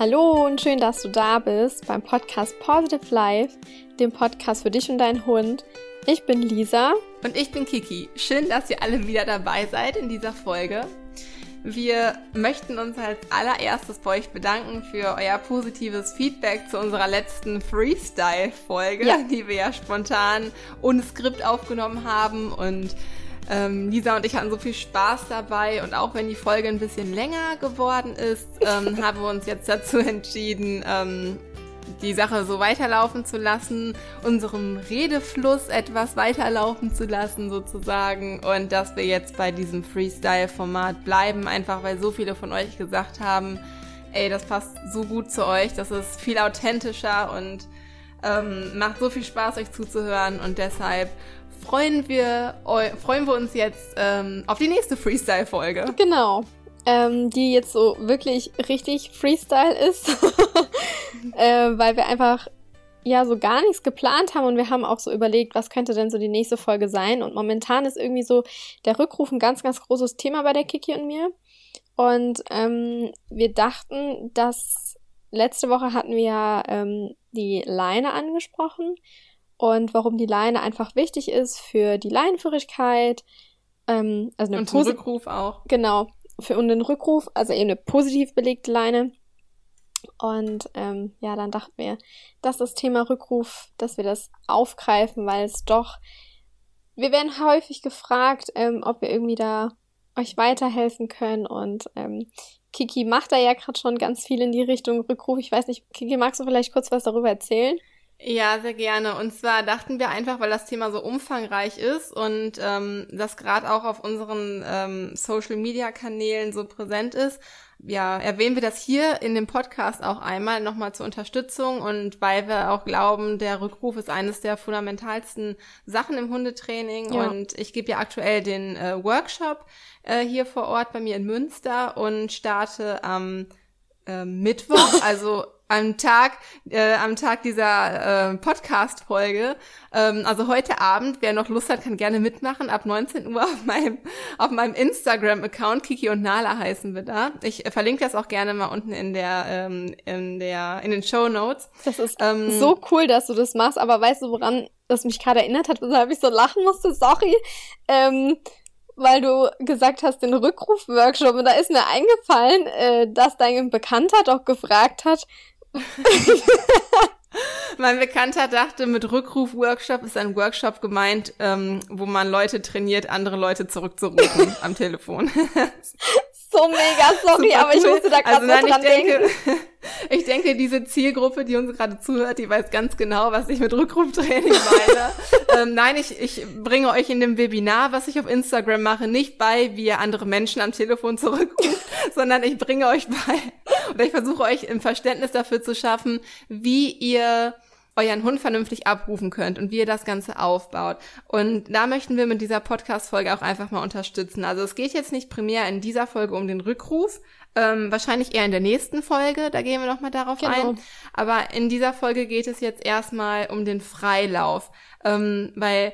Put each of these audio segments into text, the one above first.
Hallo und schön, dass du da bist beim Podcast Positive Life, dem Podcast für dich und deinen Hund. Ich bin Lisa. Und ich bin Kiki. Schön, dass ihr alle wieder dabei seid in dieser Folge. Wir möchten uns als allererstes bei euch bedanken für euer positives Feedback zu unserer letzten Freestyle-Folge, ja. die wir ja spontan ohne Skript aufgenommen haben. Und ähm, Lisa und ich hatten so viel Spaß dabei. Und auch wenn die Folge ein bisschen länger geworden ist, ähm, haben wir uns jetzt dazu entschieden, ähm, die Sache so weiterlaufen zu lassen, unserem Redefluss etwas weiterlaufen zu lassen sozusagen und dass wir jetzt bei diesem Freestyle-Format bleiben, einfach weil so viele von euch gesagt haben, ey, das passt so gut zu euch, das ist viel authentischer und ähm, macht so viel Spaß, euch zuzuhören und deshalb freuen wir, freuen wir uns jetzt ähm, auf die nächste Freestyle-Folge. Genau ähm, die jetzt so wirklich richtig Freestyle ist, äh, weil wir einfach ja so gar nichts geplant haben und wir haben auch so überlegt, was könnte denn so die nächste Folge sein. Und momentan ist irgendwie so der Rückruf ein ganz, ganz großes Thema bei der Kiki und mir. Und ähm, wir dachten, dass letzte Woche hatten wir ja ähm, die Leine angesprochen und warum die Leine einfach wichtig ist für die Leinenführigkeit. Ähm, also eine und zum Rückruf auch. Genau für den Rückruf, also eben eine positiv belegte Leine. Und ähm, ja, dann dachten wir, dass das Thema Rückruf, dass wir das aufgreifen, weil es doch, wir werden häufig gefragt, ähm, ob wir irgendwie da euch weiterhelfen können. Und ähm, Kiki macht da ja gerade schon ganz viel in die Richtung Rückruf. Ich weiß nicht, Kiki, magst du vielleicht kurz was darüber erzählen? Ja, sehr gerne. Und zwar dachten wir einfach, weil das Thema so umfangreich ist und ähm, das gerade auch auf unseren ähm, Social-Media-Kanälen so präsent ist, ja, erwähnen wir das hier in dem Podcast auch einmal nochmal zur Unterstützung und weil wir auch glauben, der Rückruf ist eines der fundamentalsten Sachen im Hundetraining ja. und ich gebe ja aktuell den äh, Workshop äh, hier vor Ort bei mir in Münster und starte am äh, Mittwoch, also am Tag, äh, am Tag dieser äh, Podcast-Folge. Ähm, also heute Abend, wer noch Lust hat, kann gerne mitmachen. Ab 19 Uhr auf meinem, auf meinem Instagram-Account, Kiki und Nala heißen wir da. Ich äh, verlinke das auch gerne mal unten in der, ähm, in der, in den Show Notes. Das ist ähm, so cool, dass du das machst, aber weißt du, woran das mich gerade erinnert hat, weshalb ich so lachen musste? Sorry. Ähm, weil du gesagt hast, den Rückruf-Workshop. Und da ist mir eingefallen, äh, dass dein Bekannter doch gefragt hat, mein Bekannter dachte, mit Rückruf-Workshop ist ein Workshop gemeint, ähm, wo man Leute trainiert, andere Leute zurückzurufen am Telefon. so mega sorry, Super aber ich musste da gerade also, so dran denke, denken. Ich denke, diese Zielgruppe, die uns gerade zuhört, die weiß ganz genau, was ich mit Rückruftraining meine. ähm, nein, ich, ich bringe euch in dem Webinar, was ich auf Instagram mache, nicht bei, wie ihr andere Menschen am Telefon zurückruft, sondern ich bringe euch bei oder ich versuche euch ein Verständnis dafür zu schaffen, wie ihr euren Hund vernünftig abrufen könnt und wie ihr das Ganze aufbaut. Und da möchten wir mit dieser Podcast-Folge auch einfach mal unterstützen. Also es geht jetzt nicht primär in dieser Folge um den Rückruf, ähm, wahrscheinlich eher in der nächsten Folge, da gehen wir nochmal darauf genau. ein. Aber in dieser Folge geht es jetzt erstmal um den Freilauf, ähm, weil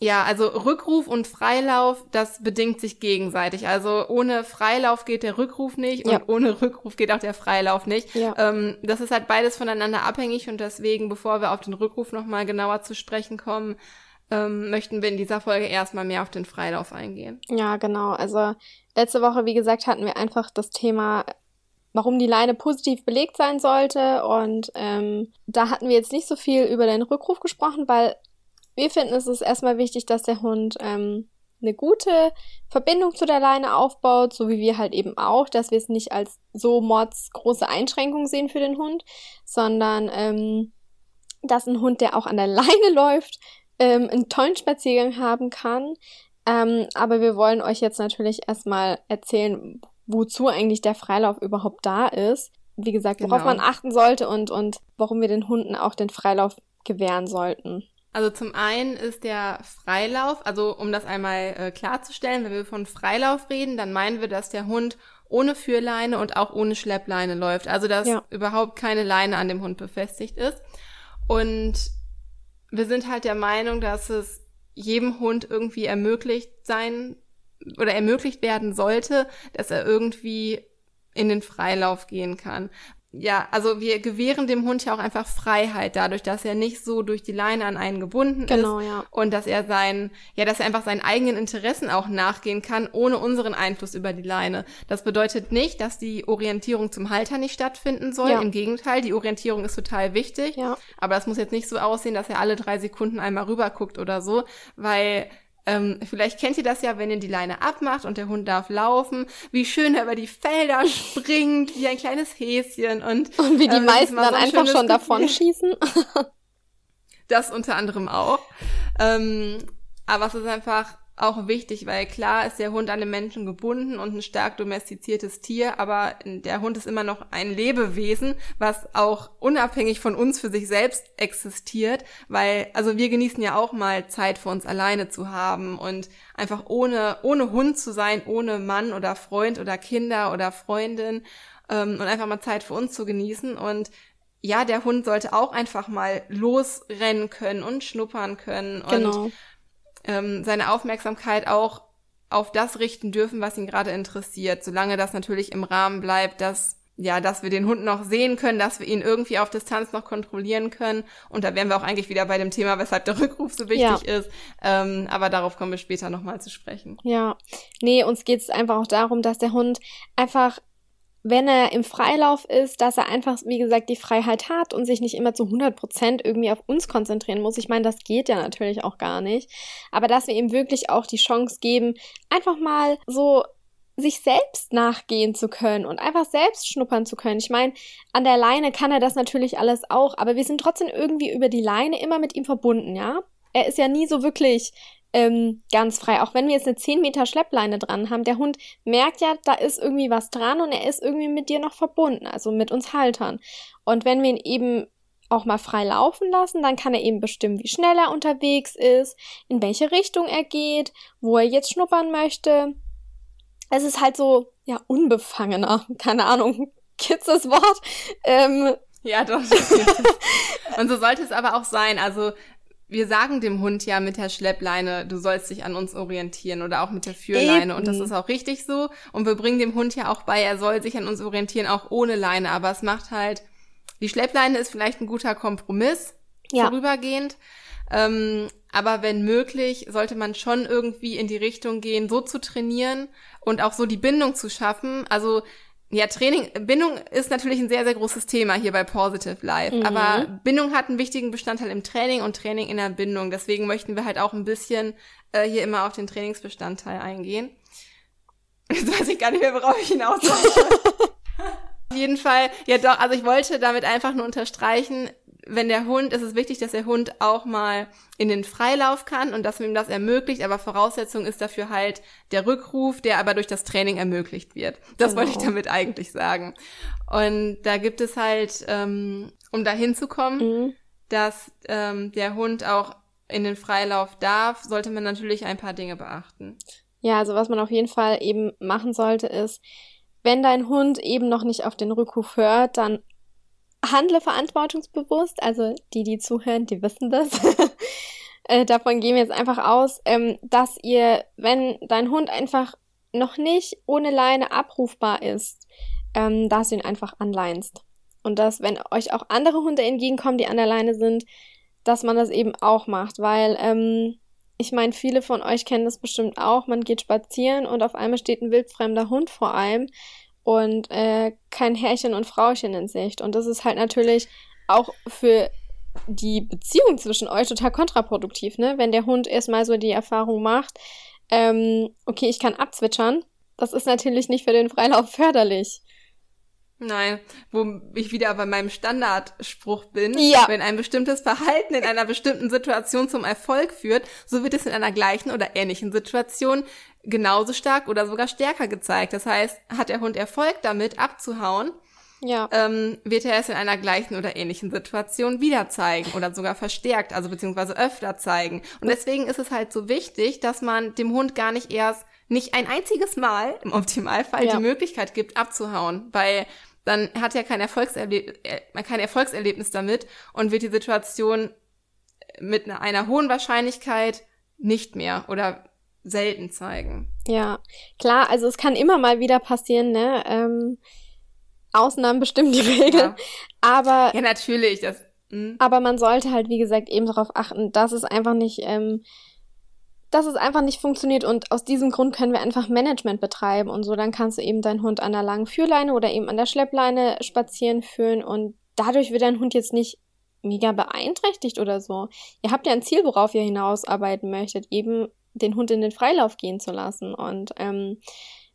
ja, also Rückruf und Freilauf, das bedingt sich gegenseitig. Also ohne Freilauf geht der Rückruf nicht und ohne Rückruf geht auch der Freilauf nicht. Ja. Ähm, das ist halt beides voneinander abhängig und deswegen, bevor wir auf den Rückruf nochmal genauer zu sprechen kommen, ähm, möchten wir in dieser Folge erstmal mehr auf den Freilauf eingehen. Ja, genau. Also letzte Woche, wie gesagt, hatten wir einfach das Thema warum die Leine positiv belegt sein sollte. Und ähm, da hatten wir jetzt nicht so viel über den Rückruf gesprochen, weil wir finden, es ist erstmal wichtig, dass der Hund ähm, eine gute Verbindung zu der Leine aufbaut, so wie wir halt eben auch, dass wir es nicht als so mords große Einschränkung sehen für den Hund, sondern ähm, dass ein Hund, der auch an der Leine läuft, ähm, einen tollen Spaziergang haben kann. Ähm, aber wir wollen euch jetzt natürlich erstmal erzählen, wozu eigentlich der Freilauf überhaupt da ist. Wie gesagt, worauf genau. man achten sollte und, und warum wir den Hunden auch den Freilauf gewähren sollten. Also zum einen ist der Freilauf, also um das einmal äh, klarzustellen, wenn wir von Freilauf reden, dann meinen wir, dass der Hund ohne Führleine und auch ohne Schleppleine läuft. Also dass ja. überhaupt keine Leine an dem Hund befestigt ist. Und wir sind halt der Meinung, dass es jedem Hund irgendwie ermöglicht sein oder ermöglicht werden sollte, dass er irgendwie in den Freilauf gehen kann. Ja, also wir gewähren dem Hund ja auch einfach Freiheit dadurch, dass er nicht so durch die Leine an einen gebunden Genau, ist ja. und dass er sein, ja, dass er einfach seinen eigenen Interessen auch nachgehen kann, ohne unseren Einfluss über die Leine. Das bedeutet nicht, dass die Orientierung zum Halter nicht stattfinden soll. Ja. Im Gegenteil, die Orientierung ist total wichtig. Ja. Aber das muss jetzt nicht so aussehen, dass er alle drei Sekunden einmal rüber guckt oder so, weil ähm, vielleicht kennt ihr das ja, wenn ihr die Leine abmacht und der Hund darf laufen, wie schön er über die Felder springt, wie ein kleines Häschen und, Und wie die ähm, meisten dann so ein einfach schon davon schießen. Das unter anderem auch. Ähm, aber es ist einfach auch wichtig, weil klar ist der Hund an den Menschen gebunden und ein stark domestiziertes Tier, aber der Hund ist immer noch ein Lebewesen, was auch unabhängig von uns für sich selbst existiert, weil, also wir genießen ja auch mal Zeit für uns alleine zu haben und einfach ohne, ohne Hund zu sein, ohne Mann oder Freund oder Kinder oder Freundin ähm, und einfach mal Zeit für uns zu genießen und ja, der Hund sollte auch einfach mal losrennen können und schnuppern können und Genau. Ähm, seine Aufmerksamkeit auch auf das richten dürfen, was ihn gerade interessiert, solange das natürlich im Rahmen bleibt, dass ja, dass wir den Hund noch sehen können, dass wir ihn irgendwie auf Distanz noch kontrollieren können. Und da wären wir auch eigentlich wieder bei dem Thema, weshalb der Rückruf so wichtig Ja. ist. Ähm, aber darauf kommen wir später nochmal zu sprechen. Ja, nee, uns geht es einfach auch darum, dass der Hund einfach, wenn er im Freilauf ist, dass er einfach, wie gesagt, die Freiheit hat und sich nicht immer zu 100 Prozent irgendwie auf uns konzentrieren muss. Ich meine, das geht ja natürlich auch gar nicht. Aber dass wir ihm wirklich auch die Chance geben, einfach mal so sich selbst nachgehen zu können und einfach selbst schnuppern zu können. Ich meine, an der Leine kann er das natürlich alles auch, aber wir sind trotzdem irgendwie über die Leine immer mit ihm verbunden, ja? Er ist ja nie so wirklich ähm, ganz frei. Auch wenn wir jetzt eine 10 Meter Schleppleine dran haben, der Hund merkt ja, da ist irgendwie was dran und er ist irgendwie mit dir noch verbunden, also mit uns Haltern. Und wenn wir ihn eben auch mal frei laufen lassen, dann kann er eben bestimmen, wie schnell er unterwegs ist, in welche Richtung er geht, wo er jetzt schnuppern möchte. Es ist halt so, ja, unbefangener. Keine Ahnung, gibt's das Wort? Ähm, Ja, doch. und so sollte es aber auch sein. Also wir sagen dem Hund ja mit der Schleppleine, du sollst dich an uns orientieren oder auch mit der Führleine. Und das Eben. ist auch richtig so. Und wir bringen dem Hund ja auch bei, er soll sich an uns orientieren, auch ohne Leine. Aber es macht halt, die Schleppleine ist vielleicht ein guter Kompromiss, Ja. vorübergehend. Ähm, aber wenn möglich, sollte man schon irgendwie in die Richtung gehen, so zu trainieren und auch so die Bindung zu schaffen. Also ja, Training, Bindung ist natürlich ein sehr, sehr großes Thema hier bei Positive Life. Mhm. Aber Bindung hat einen wichtigen Bestandteil im Training und Training in der Bindung. Deswegen möchten wir halt auch ein bisschen äh, hier immer auf den Trainingsbestandteil eingehen. Jetzt weiß ich gar nicht mehr, worauf ich hinaus wollte. auf jeden Fall, ja doch, also ich wollte damit einfach nur unterstreichen, wenn der Hund, ist es wichtig, dass der Hund auch mal in den Freilauf kann und dass man ihm das ermöglicht, aber Voraussetzung ist dafür halt der Rückruf, der aber durch das Training ermöglicht wird. Das Genau. wollte ich damit eigentlich sagen. Und da gibt es halt, ähm, um da hinzukommen, mhm. dass ähm, der Hund auch in den Freilauf darf, sollte man natürlich ein paar Dinge beachten. Ja, also was man auf jeden Fall eben machen sollte, ist, wenn dein Hund eben noch nicht auf den Rückruf hört, dann handle verantwortungsbewusst. Also die, die zuhören, die wissen das. äh, davon gehen wir jetzt einfach aus, ähm, dass ihr, wenn dein Hund einfach noch nicht ohne Leine abrufbar ist, ähm, dass du ihn einfach anleinst. Und dass, wenn euch auch andere Hunde entgegenkommen, die an der Leine sind, dass man das eben auch macht, weil ähm, ich meine, viele von euch kennen das bestimmt auch. Man geht spazieren und auf einmal steht ein wildfremder Hund vor einem und äh, kein Herrchen und Frauchen in Sicht. Und das ist halt natürlich auch für die Beziehung zwischen euch total kontraproduktiv, ne? Wenn der Hund erstmal so die Erfahrung macht, ähm, okay, ich kann abzwitschern, das ist natürlich nicht für den Freilauf förderlich. Nein, wo ich wieder bei meinem Standardspruch bin. Ja. Wenn ein bestimmtes Verhalten in einer bestimmten Situation zum Erfolg führt, so wird es in einer gleichen oder ähnlichen Situation genauso stark oder sogar stärker gezeigt. Das heißt, hat der Hund Erfolg damit abzuhauen, Ja. ähm, wird er es in einer gleichen oder ähnlichen Situation wieder zeigen oder sogar verstärkt, also beziehungsweise öfter zeigen. Und deswegen ist es halt so wichtig, dass man dem Hund gar nicht erst nicht ein einziges Mal im Optimalfall Ja. die Möglichkeit gibt, abzuhauen, weil dann hat er kein, Erfolgserleb äh, kein Erfolgserlebnis damit und wird die Situation mit einer, einer hohen Wahrscheinlichkeit nicht mehr oder selten zeigen. Ja, klar, also es kann immer mal wieder passieren, ne? Ähm, Ausnahmen bestimmen die Regel. Ja. Aber. Ja, natürlich. Das, hm. Aber man sollte halt, wie gesagt, eben darauf achten, dass es einfach nicht, ähm, dass es einfach nicht funktioniert und aus diesem Grund können wir einfach Management betreiben und so. Dann kannst du eben deinen Hund an der langen Führleine oder eben an der Schleppleine spazieren führen und dadurch wird dein Hund jetzt nicht mega beeinträchtigt oder so. Ihr habt ja ein Ziel, worauf ihr hinausarbeiten möchtet, eben den Hund in den Freilauf gehen zu lassen und ähm,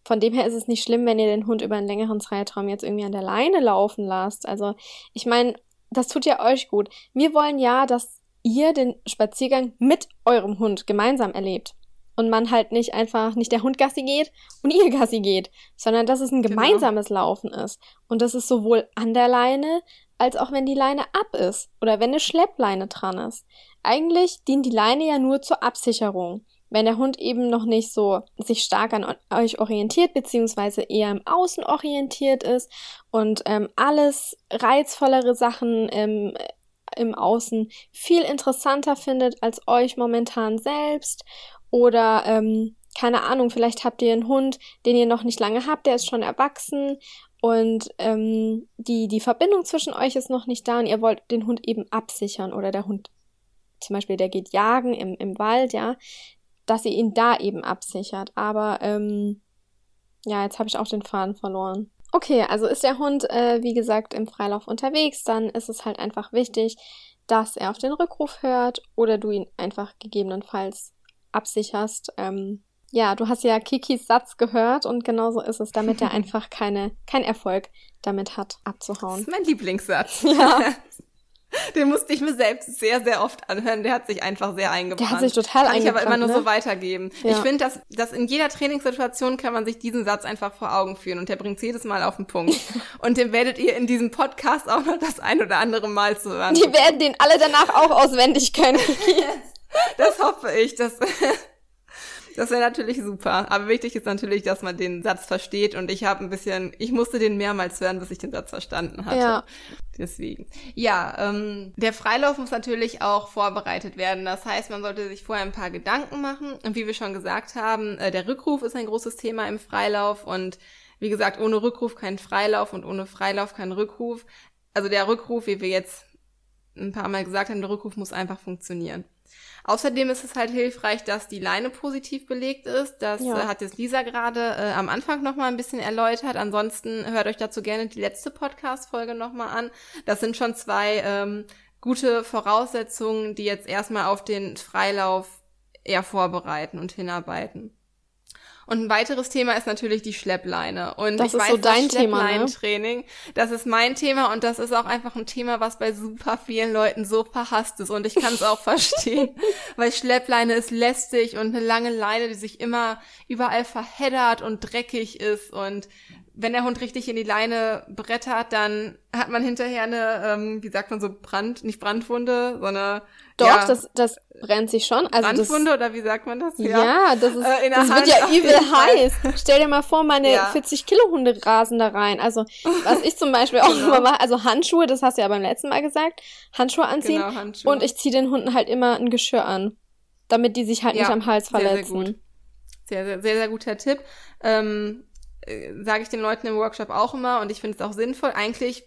von dem her ist es nicht schlimm, wenn ihr den Hund über einen längeren Zeitraum jetzt irgendwie an der Leine laufen lasst. Also, ich meine, das tut ja euch gut. Wir wollen ja, dass ihr den Spaziergang mit eurem Hund gemeinsam erlebt. Und man halt nicht einfach, nicht der Hund Gassi geht und ihr Gassi geht, sondern dass es ein genau. gemeinsames genau. Laufen ist. Und das ist sowohl an der Leine, als auch wenn die Leine ab ist oder wenn eine Schleppleine dran ist. Eigentlich dient die Leine ja nur zur Absicherung. Wenn der Hund eben noch nicht so sich stark an euch orientiert, beziehungsweise eher im Außen orientiert ist und ähm, alles reizvollere Sachen im, im Außen viel interessanter findet als euch momentan selbst oder ähm, keine Ahnung, vielleicht habt ihr einen Hund, den ihr noch nicht lange habt, der ist schon erwachsen und ähm, die, die Verbindung zwischen euch ist noch nicht da und ihr wollt den Hund eben absichern oder der Hund zum Beispiel, der geht jagen im, im Wald, ja, dass ihr ihn da eben absichert. Aber ähm, ja, jetzt habe ich auch den Faden verloren. Okay, also ist der Hund, äh, wie gesagt, im Freilauf unterwegs, dann ist es halt einfach wichtig, dass er auf den Rückruf hört oder du ihn einfach gegebenenfalls absicherst. Ähm, ja, du hast ja Kikis Satz gehört und genauso ist es, damit er einfach keine, kein Erfolg damit hat, abzuhauen. Das ist mein Lieblingssatz. Ja. Den musste ich mir selbst sehr, sehr oft anhören. Der hat sich einfach sehr eingebrannt. Der hat sich total kann eingebrannt. Kann ich aber immer ne? nur so weitergeben. Ja. Ich finde, dass, dass in jeder Trainingssituation kann man sich diesen Satz einfach vor Augen führen und der bringt jedes Mal auf den Punkt. und den werdet ihr in diesem Podcast auch noch das ein oder andere Mal zu hören. Die werden den alle danach auch auswendig können. das hoffe ich. Das das wäre natürlich super. Aber wichtig ist natürlich, dass man den Satz versteht. Und ich habe ein bisschen, ich musste den mehrmals hören, bis ich den Satz verstanden hatte. Ja. Deswegen. Ja, ähm, der Freilauf muss natürlich auch vorbereitet werden. Das heißt, man sollte sich vorher ein paar Gedanken machen. Und wie wir schon gesagt haben, äh, der Rückruf ist ein großes Thema im Freilauf. Und wie gesagt, ohne Rückruf kein Freilauf und ohne Freilauf kein Rückruf. Also der Rückruf, wie wir jetzt ein paar Mal gesagt haben, der Rückruf muss einfach funktionieren. Außerdem ist es halt hilfreich, dass die Leine positiv belegt ist. Das ja. äh, hat jetzt Lisa gerade äh, am Anfang nochmal ein bisschen erläutert. Ansonsten hört euch dazu gerne die letzte Podcast-Folge nochmal an. Das sind schon zwei ähm, gute Voraussetzungen, die jetzt erstmal auf den Freilauf eher vorbereiten und hinarbeiten. Und ein weiteres Thema ist natürlich die Schleppleine. Und das ich ist weiß, so dein Thema, ne? Training, das ist mein Thema und das ist auch einfach ein Thema, was bei super vielen Leuten so verhasst ist. Und ich kann es auch verstehen, weil Schleppleine ist lästig und eine lange Leine, die sich immer überall verheddert und dreckig ist und wenn der Hund richtig in die Leine brettert, dann hat man hinterher eine, ähm, wie sagt man so, Brand, nicht Brandwunde, sondern doch, ja, das, das brennt sich schon. Also Brandwunde das, oder wie sagt man das? Ja, ja das ist, äh, das Hand wird ja übel heiß. Stell dir mal vor, meine ja. 40 Kilo Hunde rasen da rein. Also, was ich zum Beispiel auch genau. immer mache, also Handschuhe, das hast du ja beim letzten Mal gesagt, Handschuhe anziehen. Genau, Handschuhe. Und ich ziehe den Hunden halt immer ein Geschirr an, damit die sich halt nicht am Hals verletzen. Sehr, sehr gut. Sehr, sehr, sehr, sehr guter Tipp. Ähm, äh, sage ich den Leuten im Workshop auch immer und ich finde es auch sinnvoll. Eigentlich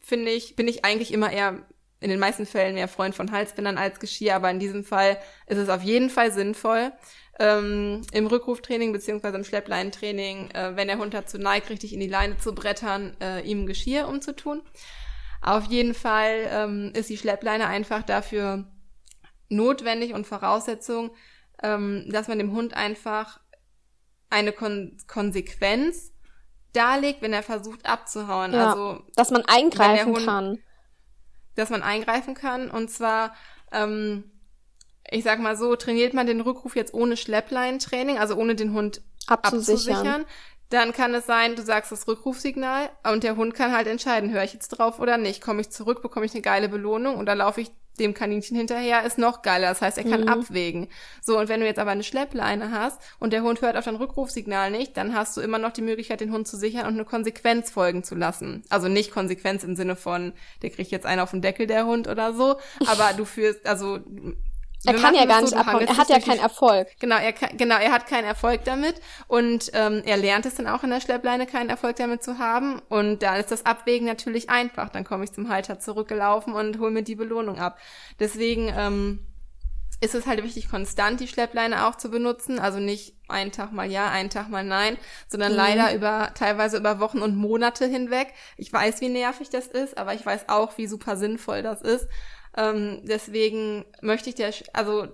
finde ich, bin ich eigentlich immer eher in den meisten Fällen mehr Freund von Halsbändern als Geschirr, aber in diesem Fall ist es auf jeden Fall sinnvoll, ähm, im Rückruftraining beziehungsweise im Schleppleinentraining, äh, wenn der Hund dazu neigt, richtig in die Leine zu brettern, äh, ihm Geschirr umzutun. Auf jeden Fall ähm, ist die Schleppleine einfach dafür notwendig und Voraussetzung, ähm, dass man dem Hund einfach eine Kon Konsequenz darlegt, wenn er versucht abzuhauen. Ja, also dass man eingreifen Hund, kann. Dass man eingreifen kann. Und zwar, ähm, ich sag mal so, trainiert man den Rückruf jetzt ohne Schleppleintraining, also ohne den Hund abzusichern. abzusichern dann kann es sein, du sagst das Rückrufsignal und der Hund kann halt entscheiden, höre ich jetzt drauf oder nicht. Komme ich zurück, bekomme ich eine geile Belohnung und dann laufe ich dem Kaninchen hinterher ist noch geiler. Das heißt, er kann mhm. abwägen. So, und wenn du jetzt aber eine Schleppleine hast und der Hund hört auf dein Rückrufsignal nicht, dann hast du immer noch die Möglichkeit, den Hund zu sichern und eine Konsequenz folgen zu lassen. Also nicht Konsequenz im Sinne von, der kriegt jetzt einen auf den Deckel, der Hund oder so, aber du führst, also er kann ja gar nicht so, abhauen. Er hat ja keinen Erfolg. Genau, er kann, genau, er hat keinen Erfolg damit und ähm, er lernt es dann auch in der Schleppleine keinen Erfolg damit zu haben und da ist das Abwägen natürlich einfach. Dann komme ich zum Halter zurückgelaufen und hole mir die Belohnung ab. Deswegen ähm, ist es halt wichtig, konstant die Schleppleine auch zu benutzen. Also nicht einen Tag mal ja, einen Tag mal nein, sondern mhm. leider über, teilweise über Wochen und Monate hinweg. Ich weiß, wie nervig das ist, aber ich weiß auch, wie super sinnvoll das ist. Ähm, deswegen möchte ich der, also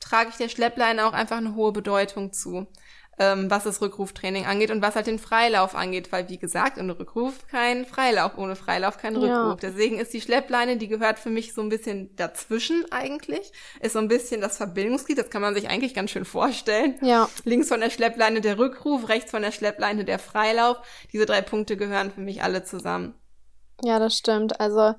trage ich der Schleppleine auch einfach eine hohe Bedeutung zu ähm, was das Rückruftraining angeht und was halt den Freilauf angeht, weil wie gesagt, ohne Rückruf kein Freilauf, ohne Freilauf kein Rückruf. Ja. Deswegen ist die Schleppleine, die gehört für mich so ein bisschen dazwischen eigentlich, ist so ein bisschen das Verbindungsglied, das kann man sich eigentlich ganz schön vorstellen. Ja. Links von der Schleppleine der Rückruf, rechts von der Schleppleine der Freilauf. Diese drei Punkte gehören für mich alle zusammen. Ja, das stimmt. Also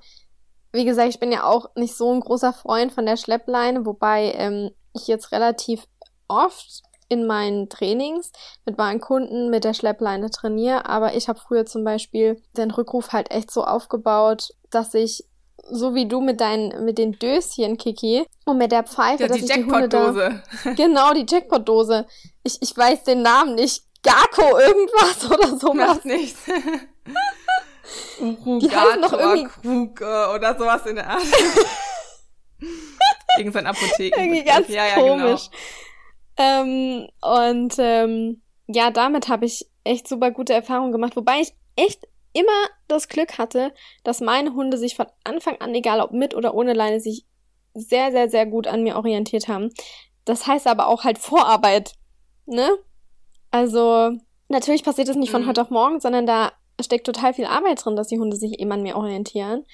wie gesagt, ich bin ja auch nicht so ein großer Freund von der Schleppleine, wobei ähm, ich jetzt relativ oft in meinen Trainings mit meinen Kunden mit der Schleppleine trainiere, aber ich habe früher zum Beispiel den Rückruf halt echt so aufgebaut, dass ich so wie du mit deinen mit den Döschen Kiki und mit der Pfeife, ja, dass die ich die Hunde da genau die Jackpot Dose. Ich ich weiß den Namen nicht. Garko irgendwas oder so Macht nichts. Die heißt noch irgendwie Krug oder sowas in der Art. Irgendein Apotheken. Irgendwie ganz ja, ja, genau. komisch. Genau. Ähm, und ähm, ja, damit habe ich echt super gute Erfahrungen gemacht, wobei ich echt immer das Glück hatte, dass meine Hunde sich von Anfang an, egal ob mit oder ohne Leine, sich sehr, sehr, sehr gut an mir orientiert haben. Das heißt aber auch halt Vorarbeit, ne? Also, natürlich passiert das nicht von mhm. heute auf morgen, sondern da steckt total viel Arbeit drin, dass die Hunde sich eben an mir orientieren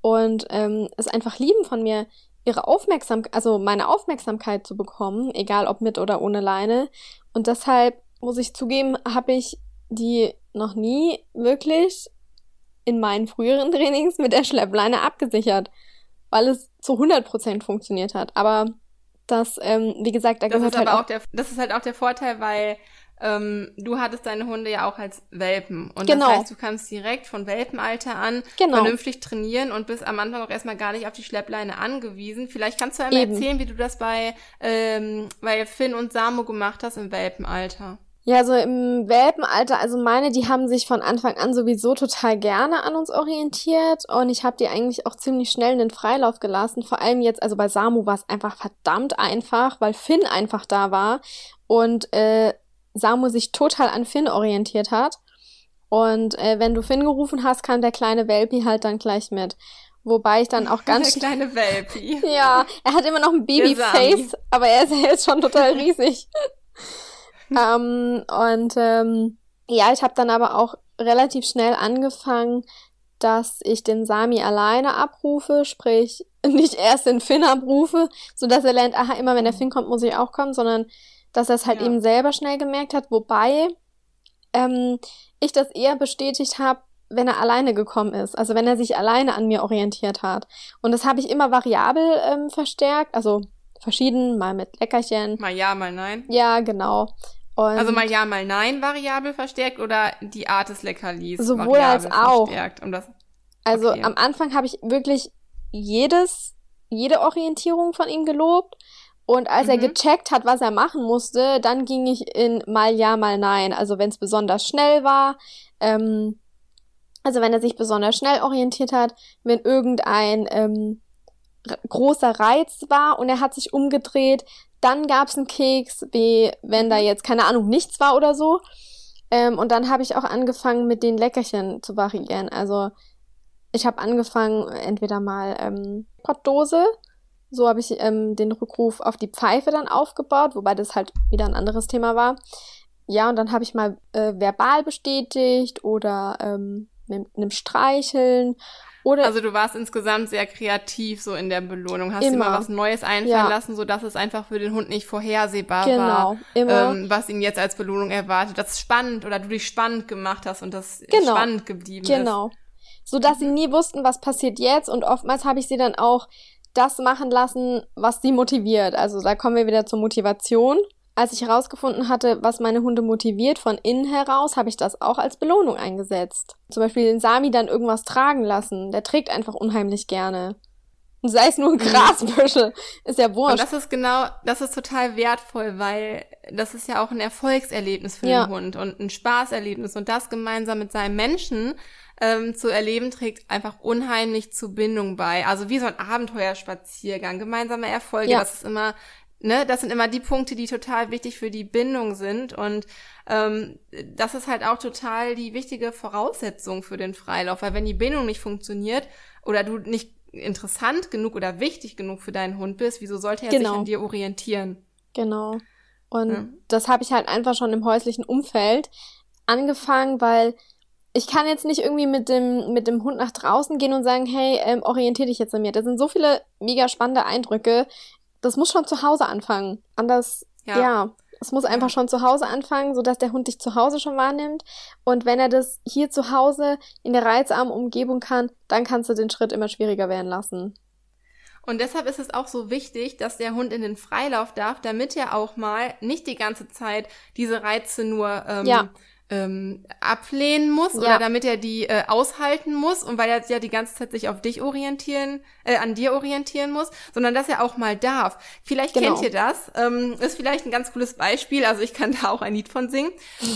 und ähm, es einfach lieben von mir, ihre Aufmerksamkeit, also meine Aufmerksamkeit zu bekommen, egal ob mit oder ohne Leine. Und deshalb muss ich zugeben, habe ich die noch nie wirklich in meinen früheren Trainings mit der Schleppleine abgesichert, weil es zu 100% funktioniert hat. Aber das, ähm, wie gesagt, da das gehört halt auch, auch der, das ist halt auch der Vorteil, weil ähm, du hattest deine Hunde ja auch als Welpen. Und genau. das heißt, du kannst direkt von Welpenalter an genau. vernünftig trainieren und bist am Anfang auch erstmal gar nicht auf die Schleppleine angewiesen. Vielleicht kannst du einmal Eben. erzählen, wie du das bei, ähm, bei Finn und Samo gemacht hast im Welpenalter. Ja, so im Welpenalter, also meine, die haben sich von Anfang an sowieso total gerne an uns orientiert und ich habe die eigentlich auch ziemlich schnell in den Freilauf gelassen. Vor allem jetzt, also bei Samu war es einfach verdammt einfach, weil Finn einfach da war und äh, Samu sich total an Finn orientiert hat. Und äh, wenn du Finn gerufen hast, kam der kleine Welpi halt dann gleich mit. Wobei ich dann auch ganz. Der kleine Welpi. ja, er hat immer noch ein Babyface, aber er ist ja jetzt schon total riesig. ähm, und ähm, ja, ich habe dann aber auch relativ schnell angefangen, dass ich den Sami alleine abrufe, sprich nicht erst den Finn abrufe, so dass er lernt, aha, immer wenn der Finn kommt, muss ich auch kommen, sondern dass er es halt ja. eben selber schnell gemerkt hat, wobei ähm, ich das eher bestätigt habe, wenn er alleine gekommen ist, also wenn er sich alleine an mir orientiert hat. Und das habe ich immer variabel ähm, verstärkt, also verschieden, mal mit Leckerchen. Mal ja, mal nein. Ja, genau. Und also mal ja, mal nein variabel verstärkt oder die Art des Leckerlis sowohl als auch. Verstärkt, um das also okay. am Anfang habe ich wirklich jedes, jede Orientierung von ihm gelobt. Und als mhm. er gecheckt hat, was er machen musste, dann ging ich in mal ja, mal nein. Also wenn es besonders schnell war, ähm, also wenn er sich besonders schnell orientiert hat, wenn irgendein ähm, großer Reiz war und er hat sich umgedreht, dann gab's einen Keks, wie wenn da mhm. jetzt keine Ahnung nichts war oder so. Ähm, und dann habe ich auch angefangen mit den Leckerchen zu variieren. Also ich habe angefangen entweder mal ähm, Pottdose so habe ich ähm, den Rückruf auf die Pfeife dann aufgebaut, wobei das halt wieder ein anderes Thema war. Ja, und dann habe ich mal äh, verbal bestätigt oder ähm, mit einem Streicheln. Oder also du warst insgesamt sehr kreativ so in der Belohnung, hast immer. immer was Neues einfallen ja. lassen, so dass es einfach für den Hund nicht vorhersehbar genau, war, immer. Ähm, was ihn jetzt als Belohnung erwartet. Das ist spannend oder du dich spannend gemacht hast und das genau. spannend geblieben genau. ist. Genau. So dass sie nie wussten, was passiert jetzt und oftmals habe ich sie dann auch das machen lassen, was sie motiviert. Also da kommen wir wieder zur Motivation. Als ich herausgefunden hatte, was meine Hunde motiviert von innen heraus, habe ich das auch als Belohnung eingesetzt. Zum Beispiel den Sami dann irgendwas tragen lassen. Der trägt einfach unheimlich gerne. sei es nur ein Grasbüschel, ist ja wurscht. Und das ist genau, das ist total wertvoll, weil das ist ja auch ein Erfolgserlebnis für ja. den Hund und ein Spaßerlebnis und das gemeinsam mit seinem Menschen ähm, zu erleben, trägt einfach unheimlich zu Bindung bei. Also wie so ein Abenteuerspaziergang, gemeinsame Erfolge, ja. das ist immer ne, das sind immer die Punkte, die total wichtig für die Bindung sind. Und ähm, das ist halt auch total die wichtige Voraussetzung für den Freilauf. Weil wenn die Bindung nicht funktioniert oder du nicht interessant genug oder wichtig genug für deinen Hund bist, wieso sollte er genau. sich an dir orientieren? Genau. Und ja. das habe ich halt einfach schon im häuslichen Umfeld angefangen, weil ich kann jetzt nicht irgendwie mit dem, mit dem Hund nach draußen gehen und sagen, hey, ähm, orientier dich jetzt an mir. Das sind so viele mega spannende Eindrücke, das muss schon zu Hause anfangen. Anders, ja. ja. Es muss einfach schon zu Hause anfangen, sodass der Hund dich zu Hause schon wahrnimmt. Und wenn er das hier zu Hause in der reizarmen Umgebung kann, dann kannst du den Schritt immer schwieriger werden lassen. Und deshalb ist es auch so wichtig, dass der Hund in den Freilauf darf, damit er auch mal nicht die ganze Zeit diese Reize nur ähm, ja ähm, ablehnen muss ja. oder damit er die äh, aushalten muss und weil er ja die ganze Zeit sich auf dich orientieren, äh, an dir orientieren muss, sondern dass er auch mal darf. Vielleicht genau. kennt ihr das, ähm, ist vielleicht ein ganz cooles Beispiel, also ich kann da auch ein Lied von singen.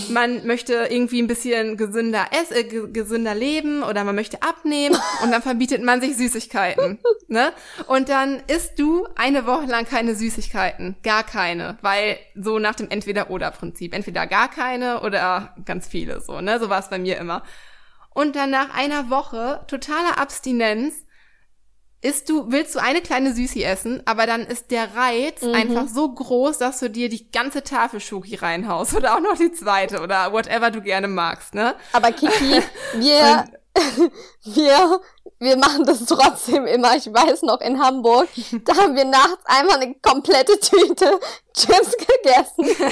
Man möchte irgendwie ein bisschen gesünder ess, äh, gesünder leben oder man möchte abnehmen und dann verbietet man sich Süßigkeiten, ne? Und dann isst du eine Woche lang keine Süßigkeiten, gar keine, weil so nach dem Entweder-Oder-Prinzip, entweder gar keine oder ganz viele so, ne? So war es bei mir immer. Und dann nach einer Woche totaler Abstinenz isst du, willst du eine kleine Süßi essen, aber dann ist der Reiz mhm. einfach so groß, dass du dir die ganze Tafel Schoki reinhaust oder auch noch die zweite oder whatever du gerne magst, ne? Aber Kiki, wir, wir, wir machen das trotzdem immer. Ich weiß noch, in Hamburg, da haben wir nachts einmal eine komplette Tüte Chips gegessen.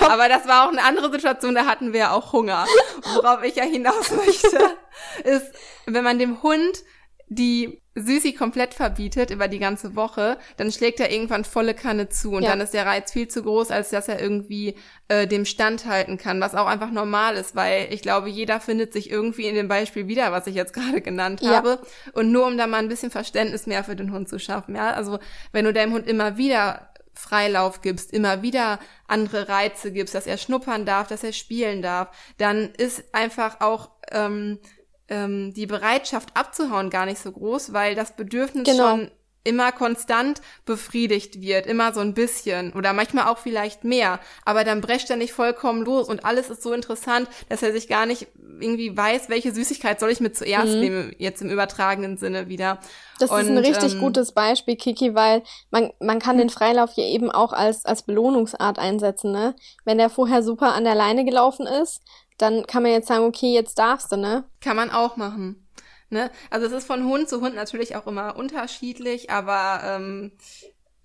Aber das war auch eine andere Situation, da hatten wir auch Hunger. Worauf ich ja hinaus möchte, ist, wenn man dem Hund die Süßi komplett verbietet über die ganze Woche, dann schlägt er irgendwann volle Kanne zu und ja. dann ist der Reiz viel zu groß, als dass er irgendwie äh, dem standhalten kann, was auch einfach normal ist, weil ich glaube, jeder findet sich irgendwie in dem Beispiel wieder, was ich jetzt gerade genannt ja. habe. Und nur um da mal ein bisschen Verständnis mehr für den Hund zu schaffen, ja, also wenn du deinem Hund immer wieder Freilauf gibst, immer wieder andere Reize gibst, dass er schnuppern darf, dass er spielen darf, dann ist einfach auch ähm, ähm, die Bereitschaft abzuhauen gar nicht so groß, weil das Bedürfnis genau. schon immer konstant befriedigt wird, immer so ein bisschen oder manchmal auch vielleicht mehr, aber dann brecht er nicht vollkommen los und alles ist so interessant, dass er sich gar nicht irgendwie weiß, welche Süßigkeit soll ich mit zuerst mhm. nehmen, jetzt im übertragenen Sinne wieder. Das und, ist ein richtig ähm, gutes Beispiel, Kiki, weil man, man kann den Freilauf ja eben auch als, als Belohnungsart einsetzen, ne? Wenn der vorher super an der Leine gelaufen ist, dann kann man jetzt sagen, okay, jetzt darfst du, ne? Kann man auch machen. Ne? Also es ist von Hund zu Hund natürlich auch immer unterschiedlich, aber ähm,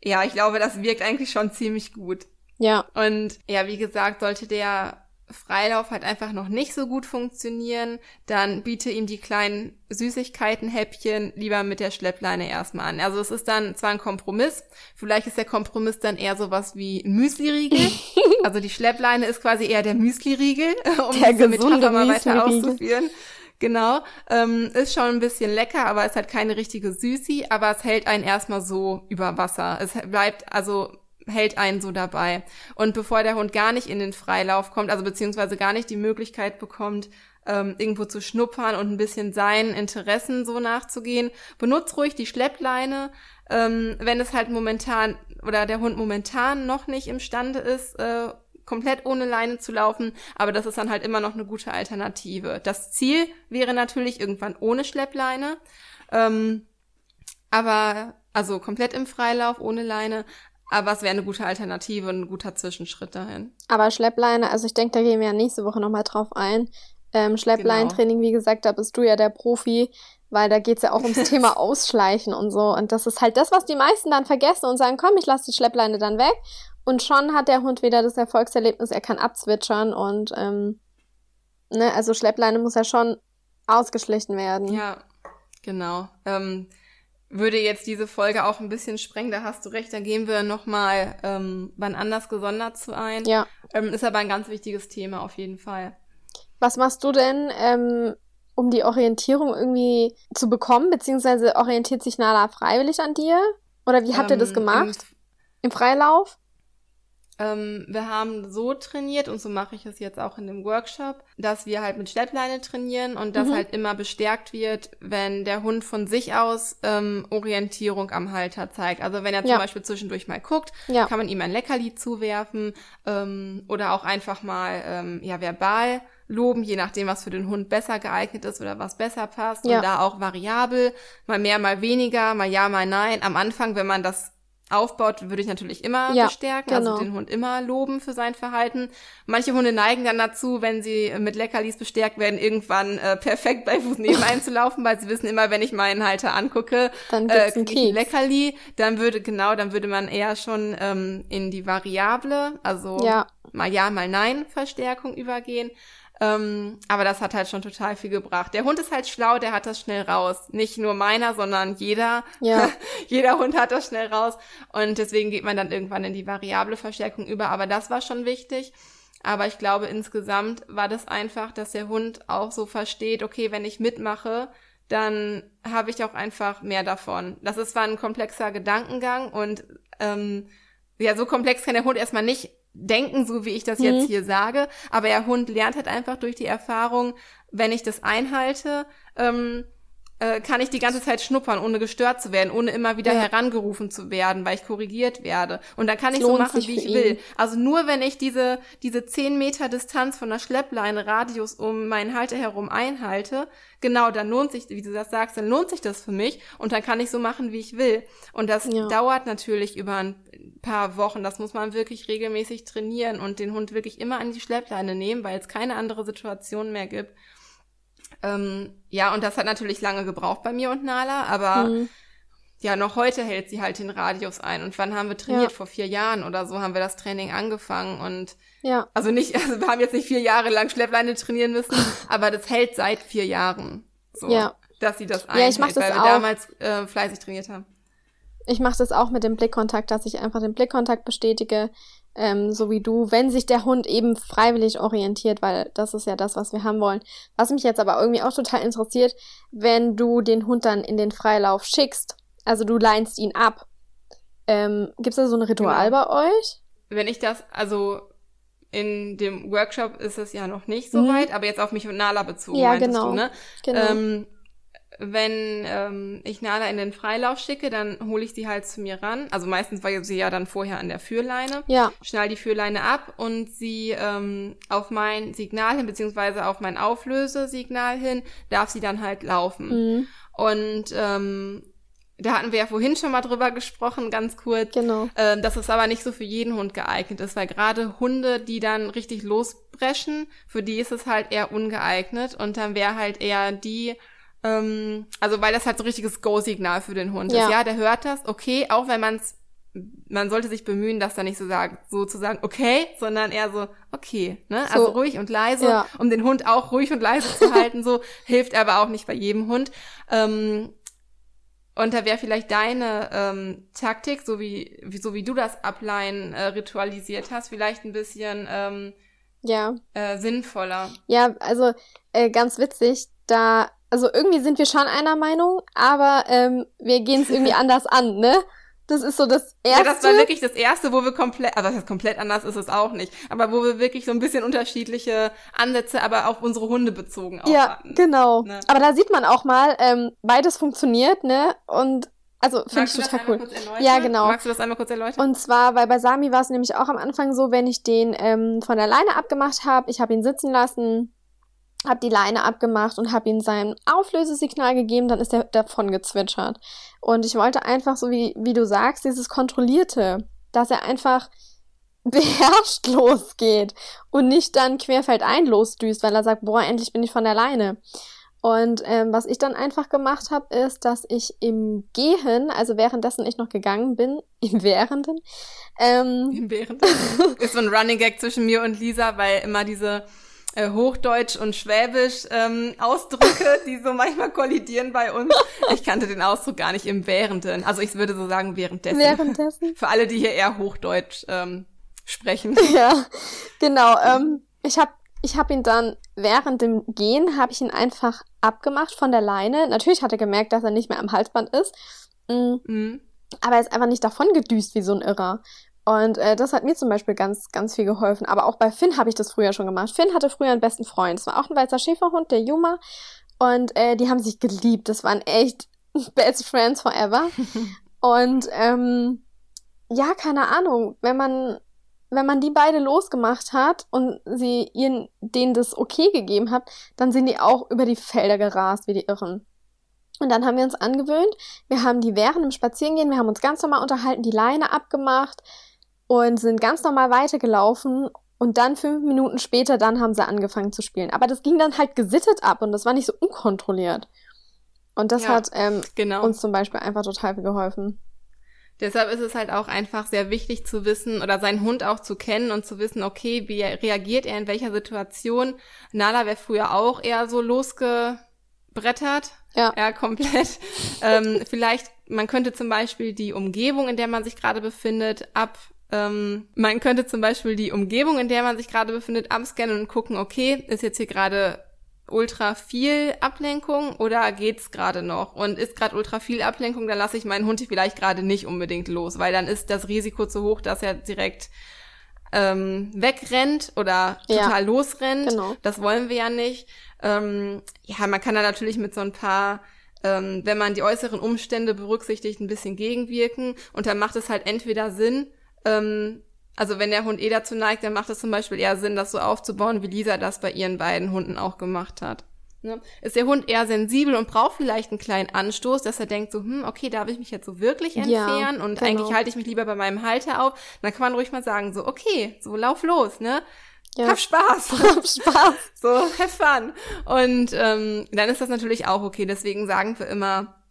ja, ich glaube, das wirkt eigentlich schon ziemlich gut. Ja. Und ja, wie gesagt, sollte der Freilauf halt einfach noch nicht so gut funktionieren, dann biete ihm die kleinen Süßigkeiten-Häppchen lieber mit der Schleppleine erstmal an. Also es ist dann zwar ein Kompromiss, vielleicht ist der Kompromiss dann eher sowas wie Müsli-Riegel. also die Schleppleine ist quasi eher der Müsli-Riegel, um der diese Metapher mal weiter auszuführen. Genau, ähm, ist schon ein bisschen lecker, aber ist halt keine richtige Süßi, aber es hält einen erstmal so über Wasser. Es bleibt also hält einen so dabei. Und bevor der Hund gar nicht in den Freilauf kommt, also beziehungsweise gar nicht die Möglichkeit bekommt, ähm, irgendwo zu schnuppern und ein bisschen seinen Interessen so nachzugehen, benutzt ruhig die Schleppleine, ähm, wenn es halt momentan oder der Hund momentan noch nicht imstande ist, äh, komplett ohne Leine zu laufen, aber das ist dann halt immer noch eine gute Alternative. Das Ziel wäre natürlich irgendwann ohne Schleppleine, ähm, aber also komplett im Freilauf ohne Leine, aber es wäre eine gute Alternative und ein guter Zwischenschritt dahin. Aber Schleppleine, also ich denke, da gehen wir ja nächste Woche nochmal drauf ein. Ähm, Schleppleintraining, genau. wie gesagt, da bist du ja der Profi, weil da geht's ja auch ums Thema Ausschleichen und so. Und das ist halt das, was die meisten dann vergessen und sagen, komm, ich lasse die Schleppleine dann weg. Und schon hat der Hund wieder das Erfolgserlebnis, er kann abzwitschern und ähm, ne, also Schleppleine muss ja schon ausgeschlichen werden. Ja, genau. Ähm, würde jetzt diese Folge auch ein bisschen sprengen, da hast du recht, da gehen wir nochmal ähm, wann anders gesondert zu ein. Ja. Ähm, ist aber ein ganz wichtiges Thema auf jeden Fall. Was machst du denn, ähm, um die Orientierung irgendwie zu bekommen, beziehungsweise orientiert sich Nala freiwillig an dir? Oder wie habt ihr das Ähm, gemacht? Im, Im Freilauf? Ähm, wir haben so trainiert und so mache ich es jetzt auch in dem Workshop, dass wir halt mit Schleppleine trainieren und das Mhm. halt immer bestärkt wird, wenn der Hund von sich aus ähm, Orientierung am Halter zeigt. Also wenn er zum Ja. Beispiel zwischendurch mal guckt, Ja. kann man ihm ein Leckerli zuwerfen ähm, oder auch einfach mal ähm, ja verbal loben, je nachdem, was für den Hund besser geeignet ist oder was besser passt. Ja. Und da auch variabel, mal mehr, mal weniger, mal ja, mal nein. Am Anfang, wenn man das aufbaut, würde ich natürlich immer Ja, bestärken, genau. also den Hund immer loben für sein Verhalten. Manche Hunde neigen dann dazu, wenn sie mit Leckerlis bestärkt werden, irgendwann äh, perfekt bei Fuß neben einzulaufen, weil sie wissen immer, wenn ich meinen Halter angucke, Dann äh, gibt's ich ein Keks. Leckerli, dann würde, genau, dann würde man eher schon ähm, in die Variable, also Ja. mal ja, mal nein Verstärkung übergehen. Ähm, aber das hat halt schon total viel gebracht. Der Hund ist halt schlau, der hat das schnell raus. Nicht nur meiner, sondern jeder. Ja. jeder Hund hat das schnell raus. Und deswegen geht man dann irgendwann in die variable Verstärkung über. Aber das war schon wichtig. Aber ich glaube, insgesamt war das einfach, dass der Hund auch so versteht, okay, wenn ich mitmache, dann habe ich auch einfach mehr davon. Das ist zwar ein komplexer Gedankengang und ähm, ja, so komplex kann der Hund erstmal nicht denken, so wie ich das Mhm. jetzt hier sage, aber der Hund lernt halt einfach durch die Erfahrung, wenn ich das einhalte, ähm, äh, kann ich die ganze Zeit schnuppern, ohne gestört zu werden, ohne immer wieder Ja. herangerufen zu werden, weil ich korrigiert werde. Und dann kann ich Es so lohnt machen, wie ich will. ihn. Also nur wenn ich diese, diese 10 Meter Distanz von der Schleppleine Radius um meinen Halter herum einhalte, genau, dann lohnt sich, wie du das sagst, dann lohnt sich das für mich und dann kann ich so machen, wie ich will. Und das Ja. dauert natürlich über ein paar Wochen. Das muss man wirklich regelmäßig trainieren und den Hund wirklich immer an die Schleppleine nehmen, weil es keine andere Situation mehr gibt. Ähm, ja, und das hat natürlich lange gebraucht bei mir und Nala, aber Mhm. ja, noch heute hält sie halt den Radius ein. Und wann haben wir trainiert? Ja. Vor vier Jahren oder so haben wir das Training angefangen und Ja. also nicht, also wir haben jetzt nicht vier Jahre lang Schleppleine trainieren müssen, aber das hält seit vier Jahren. So, Ja. dass sie das Ja, einhält, ich mach das weil wir auch. damals äh, fleißig trainiert haben. Ich mache das auch mit dem Blickkontakt, dass ich einfach den Blickkontakt bestätige, ähm, so wie du, wenn sich der Hund eben freiwillig orientiert, weil das ist ja das, was wir haben wollen. Was mich jetzt aber irgendwie auch total interessiert, wenn du den Hund dann in den Freilauf schickst, also du leinst ihn ab, ähm, gibt's da so ein Ritual Genau. bei euch? Wenn ich das, also in dem Workshop ist es ja noch nicht so Mhm. weit, aber jetzt auf mich und Nala bezogen, Ja, genau. du, ne? Genau. Ähm, wenn ähm, ich Nala in den Freilauf schicke, dann hole ich sie halt zu mir ran. Also meistens war sie ja dann vorher an der Führleine. ja, Schnall die Führleine ab und sie ähm, auf mein Signal hin, beziehungsweise auf mein Auflösesignal hin, darf sie dann halt laufen. mhm. Und ähm, da hatten wir ja vorhin schon mal drüber gesprochen, ganz kurz. genau. Ähm, dass es aber nicht so für jeden Hund geeignet ist, weil gerade Hunde, die dann richtig losbrechen, für die ist es halt eher ungeeignet und dann wäre halt eher die, ähm, also weil das halt so ein richtiges Go-Signal für den Hund Ja. ist. Ja, der hört das, okay, auch wenn man es, man sollte sich bemühen, das dann nicht so sagen, so zu sagen, okay, sondern eher so, okay, ne? So. Also ruhig und leise, Ja. um den Hund auch ruhig und leise zu halten, so hilft aber auch nicht bei jedem Hund. Ähm, und da wäre vielleicht deine ähm, Taktik, so wie, wie so wie du das Upline äh, ritualisiert hast, vielleicht ein bisschen ähm, Ja. äh, sinnvoller. Ja, also äh, ganz witzig, da, also irgendwie sind wir schon einer Meinung, aber ähm, wir gehen es irgendwie anders an, ne? Das ist so das Ja, erste. das war wirklich das erste, wo wir komplett, also das heißt komplett anders ist es auch nicht, aber wo wir wirklich so ein bisschen unterschiedliche Ansätze, aber auf unsere Hunde bezogen auch ja, hatten. genau. Ne? Aber da sieht man auch mal, ähm, beides funktioniert, ne? Und also finde ich total cool. kurz erläutern? Ja, genau. Magst du das einmal kurz erläutern? Und zwar, weil bei Sami war es nämlich auch am Anfang so, wenn ich den ähm, von der Leine abgemacht habe, ich habe ihn sitzen lassen, habe die Leine abgemacht und habe ihm sein Auflösesignal gegeben, dann ist er davon gezwitschert. Und ich wollte einfach, so wie, wie du sagst, dieses Kontrollierte, dass er einfach beherrscht losgeht und nicht dann querfeldein losdüst, weil er sagt, boah, endlich bin ich von der Leine. Und ähm, was ich dann einfach gemacht habe, ist, dass ich im Gehen, also währenddessen ich noch gegangen bin, im Währenden, ähm, Im Während. ist so ein Running Gag zwischen mir und Lisa, weil immer diese Hochdeutsch und Schwäbisch ähm, Ausdrücke, die so manchmal kollidieren bei uns. Ich kannte den Ausdruck gar nicht im Währenden. Also ich würde so sagen währenddessen. währenddessen, Für alle, die hier eher Hochdeutsch ähm, sprechen. ja, genau, ähm, ich habe ich habe ihn dann während dem Gehen, habe ich ihn einfach abgemacht von der Leine. Natürlich hat er gemerkt, dass er nicht mehr am Halsband ist. Mhm. Mhm. Aber er ist einfach nicht davon gedüst wie so ein Irrer. Und äh, das hat mir zum Beispiel ganz, ganz viel geholfen. Aber auch bei Finn habe ich das früher schon gemacht. Finn hatte früher einen besten Freund. Es war auch ein weißer Schäferhund, der Juma. Und äh, die haben sich geliebt. Das waren echt best friends forever. Und ähm, ja, keine Ahnung, wenn man wenn man die beide losgemacht hat und sie ihnen denen das okay gegeben hat, dann sind die auch über die Felder gerast wie die Irren. Und dann haben wir uns angewöhnt, wir haben die während dem Spazierengehen, wir haben uns ganz normal unterhalten, die Leine abgemacht und sind ganz normal weitergelaufen und dann fünf Minuten später, dann haben sie angefangen zu spielen. Aber das ging dann halt gesittet ab und das war nicht so unkontrolliert. Und das ja, hat ähm, genau. uns zum Beispiel einfach total geholfen. Deshalb ist es halt auch einfach sehr wichtig zu wissen oder seinen Hund auch zu kennen und zu wissen, okay, wie reagiert er in welcher Situation. Nala wäre früher auch eher so losgebrettert. Ja. Ja, komplett. ähm, vielleicht, man könnte zum Beispiel die Umgebung, in der man sich gerade befindet, ab ähm, man könnte zum Beispiel die Umgebung, in der man sich gerade befindet, abscannen und gucken, okay, ist jetzt hier gerade ultra viel Ablenkung oder geht's gerade noch? Und ist gerade ultra viel Ablenkung, dann lasse ich meinen Hund vielleicht gerade nicht unbedingt los, weil dann ist das Risiko zu hoch, dass er direkt ähm, wegrennt oder total ja, losrennt. Genau. Das wollen wir ja nicht. Ähm, ja, man kann da natürlich mit so ein paar ähm, wenn man die äußeren Umstände berücksichtigt, ein bisschen gegenwirken. Und dann macht es halt entweder Sinn, ähm, also wenn der Hund eh dazu neigt, dann macht es zum Beispiel eher Sinn, das so aufzubauen, wie Lisa das bei ihren beiden Hunden auch gemacht hat. Ne? Ist der Hund eher sensibel und braucht vielleicht einen kleinen Anstoß, dass er denkt so, hm, okay, darf ich mich jetzt so wirklich entfernen ja, und genau. eigentlich halte ich mich lieber bei meinem Halter auf. Dann kann man ruhig mal sagen so, okay, so lauf los, ne? Ja. Hab Spaß. Hab Spaß. so, have fun. Und ähm, dann ist das natürlich auch okay. Deswegen sagen wir immer,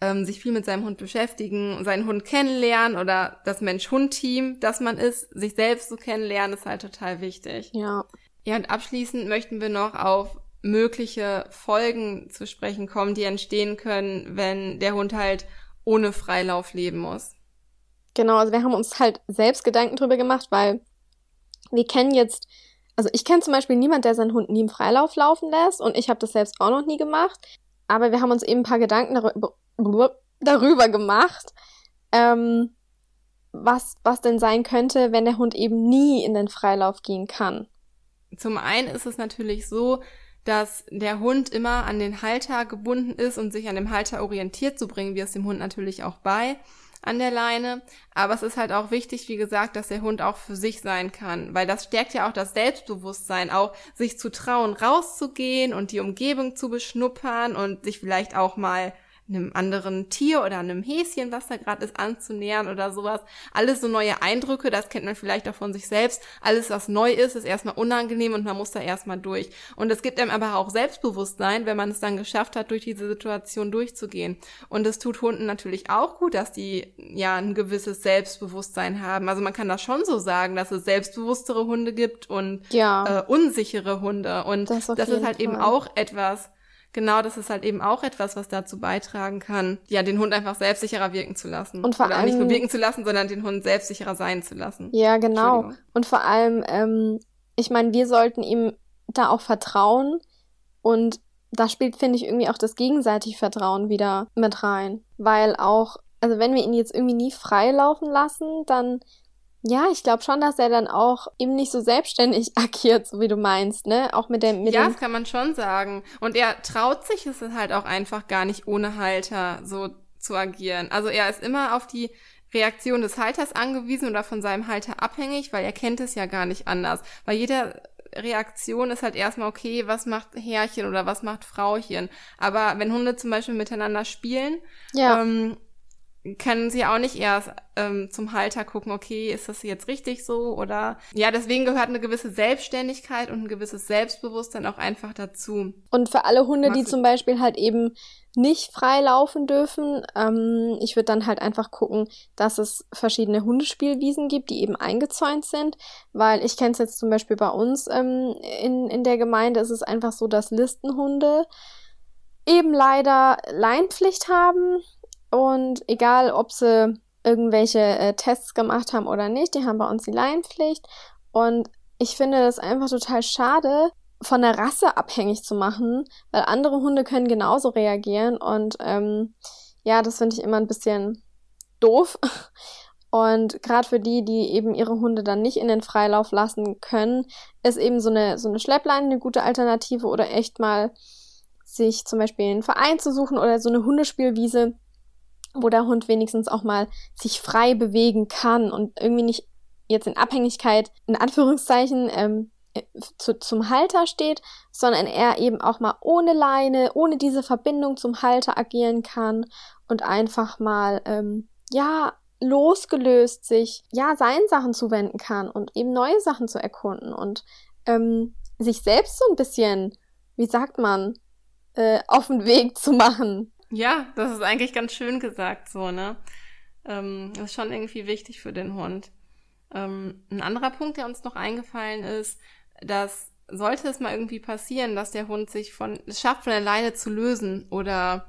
ähm, sich viel mit seinem Hund beschäftigen, seinen Hund kennenlernen oder das Mensch-Hund-Team, das man ist, sich selbst so kennenlernen, ist halt total wichtig. Ja. Ja, und abschließend möchten wir noch auf mögliche Folgen zu sprechen kommen, die entstehen können, wenn der Hund halt ohne Freilauf leben muss. Genau, also wir haben uns halt selbst Gedanken drüber gemacht, weil wir kennen jetzt, also ich kenne zum Beispiel niemand, der seinen Hund nie im Freilauf laufen lässt und ich habe das selbst auch noch nie gemacht. Aber wir haben uns eben ein paar Gedanken darüber, darüber gemacht, ähm, was, was denn sein könnte, wenn der Hund eben nie in den Freilauf gehen kann. Zum einen ist es natürlich so, dass der Hund immer an den Halter gebunden ist und sich an dem Halter orientiert, so bringen wir es dem Hund natürlich auch bei an der Leine. Aber es ist halt auch wichtig, wie gesagt, dass der Hund auch für sich sein kann, weil das stärkt ja auch das Selbstbewusstsein, auch sich zu trauen, rauszugehen und die Umgebung zu beschnuppern und sich vielleicht auch mal einem anderen Tier oder einem Häschen, was da gerade ist, anzunähern oder sowas. Alles so neue Eindrücke, das kennt man vielleicht auch von sich selbst. Alles, was neu ist, ist erstmal unangenehm und man muss da erstmal durch. Und es gibt einem aber auch Selbstbewusstsein, wenn man es dann geschafft hat, durch diese Situation durchzugehen. Und es tut Hunden natürlich auch gut, dass die ja ein gewisses Selbstbewusstsein haben. Also man kann das schon so sagen, dass es selbstbewusstere Hunde gibt und ja. äh, unsichere Hunde. Und das, das ist halt Fall. eben auch etwas, genau, das ist halt eben auch etwas, was dazu beitragen kann, ja, den Hund einfach selbstsicherer wirken zu lassen. Und vor Oder allem nicht nur wirken zu lassen, sondern den Hund selbstsicherer sein zu lassen. Ja, genau. Und vor allem, ähm, ich meine, wir sollten ihm da auch vertrauen und da spielt, finde ich, irgendwie auch das gegenseitige Vertrauen wieder mit rein. Weil auch, also wenn wir ihn jetzt irgendwie nie frei laufen lassen, dann ja, ich glaube schon, dass er dann auch eben nicht so selbstständig agiert, so wie du meinst, ne? Auch mit dem. Mit ja, dem das kann man schon sagen. Und er traut sich es halt auch einfach gar nicht ohne Halter so zu agieren. Also er ist immer auf die Reaktion des Halters angewiesen oder von seinem Halter abhängig, weil er kennt es ja gar nicht anders. Weil jeder Reaktion ist halt erstmal, okay, was macht Herrchen oder was macht Frauchen. Aber wenn Hunde zum Beispiel miteinander spielen, ja. ähm, können sie auch nicht erst ähm, zum Halter gucken, okay, ist das jetzt richtig so? Oder ja, deswegen gehört eine gewisse Selbstständigkeit und ein gewisses Selbstbewusstsein auch einfach dazu. Und für alle Hunde, die zum Beispiel halt eben nicht frei laufen dürfen, ähm, ich würde dann halt einfach gucken, dass es verschiedene Hundespielwiesen gibt, die eben eingezäunt sind, weil ich kenne es jetzt zum Beispiel bei uns ähm, in, in der Gemeinde, ist es einfach so, dass Listenhunde eben leider Leinpflicht haben und egal, ob sie irgendwelche äh, Tests gemacht haben oder nicht, die haben bei uns die Laienpflicht. Und ich finde das einfach total schade, von der Rasse abhängig zu machen, weil andere Hunde können genauso reagieren und ähm, ja, das finde ich immer ein bisschen doof. Und gerade für die, die eben ihre Hunde dann nicht in den Freilauf lassen können, ist eben so eine, so eine Schleppleine eine gute Alternative oder echt mal sich zum Beispiel einen Verein zu suchen oder so eine Hundespielwiese, wo der Hund wenigstens auch mal sich frei bewegen kann und irgendwie nicht jetzt in Abhängigkeit, in Anführungszeichen, ähm, zu, zum Halter steht, sondern er eben auch mal ohne Leine, ohne diese Verbindung zum Halter agieren kann und einfach mal, ähm, ja, losgelöst sich, ja, seinen Sachen zuwenden kann und eben neue Sachen zu erkunden und ähm, sich selbst so ein bisschen, wie sagt man, äh, auf den Weg zu machen. Ja, das ist eigentlich ganz schön gesagt, so, ne? Ähm, das ist schon irgendwie wichtig für den Hund. Ähm, ein anderer Punkt, der uns noch eingefallen ist, dass sollte es mal irgendwie passieren, dass der Hund sich von, es schafft, von der Leine zu lösen oder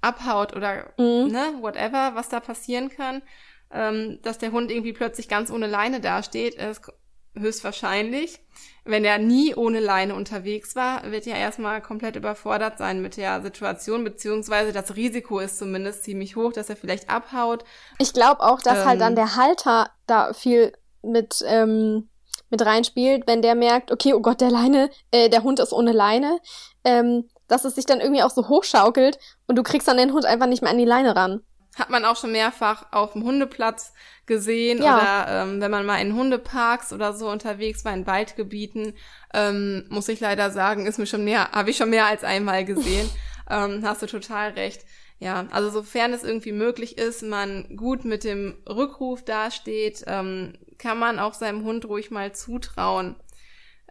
abhaut oder mhm. ne, whatever, was da passieren kann, ähm, dass der Hund irgendwie plötzlich ganz ohne Leine dasteht, ist höchstwahrscheinlich. Wenn er nie ohne Leine unterwegs war, wird er erstmal komplett überfordert sein mit der Situation, beziehungsweise das Risiko ist zumindest ziemlich hoch, dass er vielleicht abhaut. Ich glaube auch, dass ähm, halt dann der Halter da viel mit ähm, mit reinspielt, wenn der merkt, okay, oh Gott, der Leine, äh, der Hund ist ohne Leine, ähm, dass es sich dann irgendwie auch so hochschaukelt und du kriegst dann den Hund einfach nicht mehr an die Leine ran. Hat man auch schon mehrfach auf dem Hundeplatz gesehen ja. oder ähm, wenn man mal in Hundeparks oder so unterwegs war in Waldgebieten, ähm, muss ich leider sagen, ist mir schon mehr, habe ich schon mehr als einmal gesehen. ähm, hast du total recht. Ja, also sofern es irgendwie möglich ist, man gut mit dem Rückruf dasteht, ähm, kann man auch seinem Hund ruhig mal zutrauen.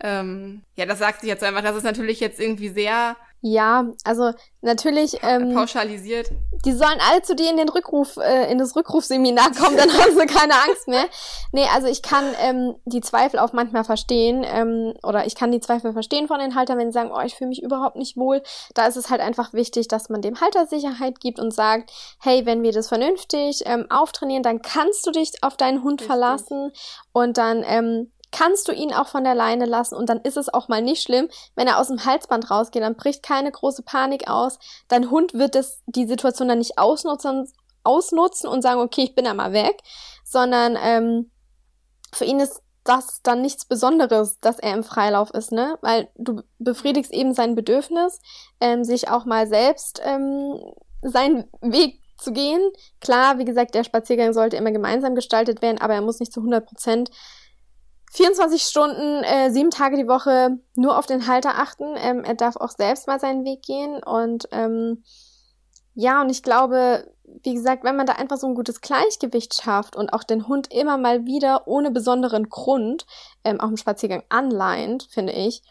Ähm, ja, das sagt sich jetzt einfach, das ist natürlich jetzt irgendwie sehr ja, also natürlich ähm, pauschalisiert. Die sollen alle zu dir in den Rückruf, äh, in das Rückrufseminar kommen, dann haben sie keine Angst mehr. Nee, also ich kann ähm, die Zweifel auch manchmal verstehen, ähm, oder ich kann die Zweifel verstehen von den Haltern, wenn sie sagen, oh, ich fühle mich überhaupt nicht wohl. Da ist es halt einfach wichtig, dass man dem Halter Sicherheit gibt und sagt, hey, wenn wir das vernünftig ähm, auftrainieren, dann kannst du dich auf deinen Hund Richtig. verlassen und dann ähm, kannst du ihn auch von der Leine lassen und dann ist es auch mal nicht schlimm, wenn er aus dem Halsband rausgeht, dann bricht keine große Panik aus. Dein Hund wird es, die Situation dann nicht ausnutzen, ausnutzen und sagen, okay, ich bin da mal weg, sondern ähm, für ihn ist das dann nichts Besonderes, dass er im Freilauf ist, ne? Weil du befriedigst eben sein Bedürfnis, ähm, sich auch mal selbst ähm, seinen Weg zu gehen. Klar, wie gesagt, der Spaziergang sollte immer gemeinsam gestaltet werden, aber er muss nicht zu 100 Prozent 24 Stunden, äh, sieben Tage die Woche nur auf den Halter achten. Ähm, er darf auch selbst mal seinen Weg gehen. Und ähm, ja, und ich glaube, wie gesagt, wenn man da einfach so ein gutes Gleichgewicht schafft und auch den Hund immer mal wieder ohne besonderen Grund ähm, auf dem Spaziergang anleint, finde ich,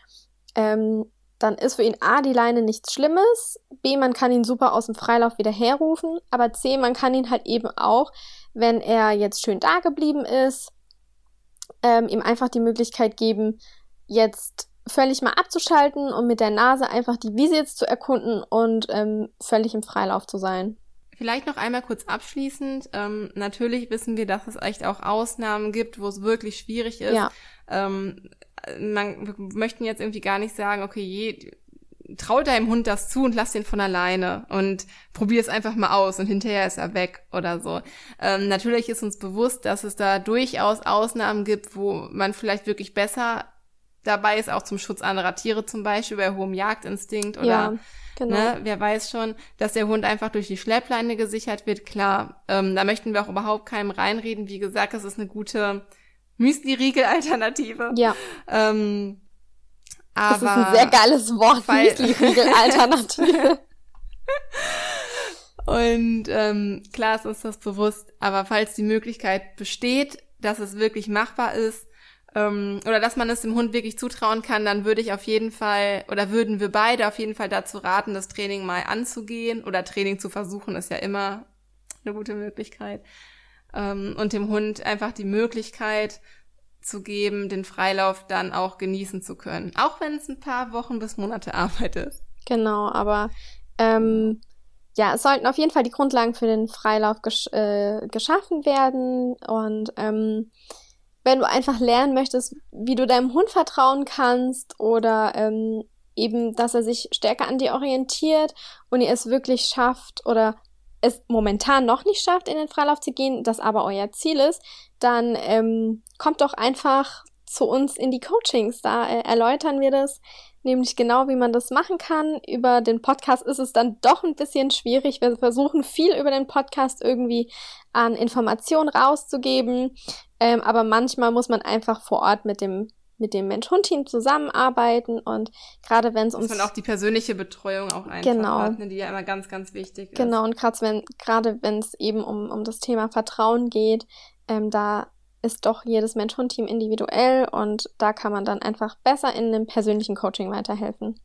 ähm, dann ist für ihn A, die Leine nichts Schlimmes, B, man kann ihn super aus dem Freilauf wieder herrufen, aber C, man kann ihn halt eben auch, wenn er jetzt schön da geblieben ist, ähm, ihm einfach die Möglichkeit geben, jetzt völlig mal abzuschalten und mit der Nase einfach die Wiese jetzt zu erkunden und ähm, völlig im Freilauf zu sein. Vielleicht noch einmal kurz abschließend. Ähm, natürlich wissen wir, dass es echt auch Ausnahmen gibt, wo es wirklich schwierig ist. Ja. Ähm, man, wir möchten jetzt irgendwie gar nicht sagen, okay, je, trau deinem Hund das zu und lass den von alleine und probier es einfach mal aus und hinterher ist er weg oder so. Ähm, natürlich ist uns bewusst, dass es da durchaus Ausnahmen gibt, wo man vielleicht wirklich besser dabei ist, auch zum Schutz anderer Tiere zum Beispiel, bei hohem Jagdinstinkt oder ja, genau. ne, wer weiß schon, dass der Hund einfach durch die Schleppleine gesichert wird. Klar, ähm, da möchten wir auch überhaupt keinem reinreden. Wie gesagt, das ist eine gute Müsli-Riegel-Alternative. Ja. Ähm, aber das ist ein sehr geiles Wort, Müsli-Riegel-Alternative. Und ähm, klar ist uns das bewusst, aber falls die Möglichkeit besteht, dass es wirklich machbar ist, ähm, oder dass man es dem Hund wirklich zutrauen kann, dann würde ich auf jeden Fall, oder würden wir beide auf jeden Fall dazu raten, das Training mal anzugehen oder Training zu versuchen, ist ja immer eine gute Möglichkeit. Ähm, und dem Hund einfach die Möglichkeit zu geben, den Freilauf dann auch genießen zu können. Auch wenn es ein paar Wochen bis Monate Arbeit ist. Genau, aber ähm, ja, es sollten auf jeden Fall die Grundlagen für den Freilauf gesch äh, geschaffen werden und ähm, wenn du einfach lernen möchtest, wie du deinem Hund vertrauen kannst oder ähm, eben, dass er sich stärker an dir orientiert und ihr es wirklich schafft oder es momentan noch nicht schafft, in den Freilauf zu gehen, das aber euer Ziel ist, dann ähm, kommt doch einfach zu uns in die Coachings. Da äh, erläutern wir das nämlich genau, wie man das machen kann. Über den Podcast ist es dann doch ein bisschen schwierig. Wir versuchen viel über den Podcast irgendwie an Informationen rauszugeben, ähm, aber manchmal muss man einfach vor Ort mit dem mit dem Mensch-Hund-Team zusammenarbeiten und gerade wenn es um. Dass man auch die persönliche Betreuung auch einfach genau. hat, ne, die ja immer ganz, ganz wichtig ist. Genau, und gerade wenn gerade wenn es eben um, um das Thema Vertrauen geht, ähm, da ist doch jedes Mensch-Hund-Team individuell und da kann man dann einfach besser in einem persönlichen Coaching weiterhelfen.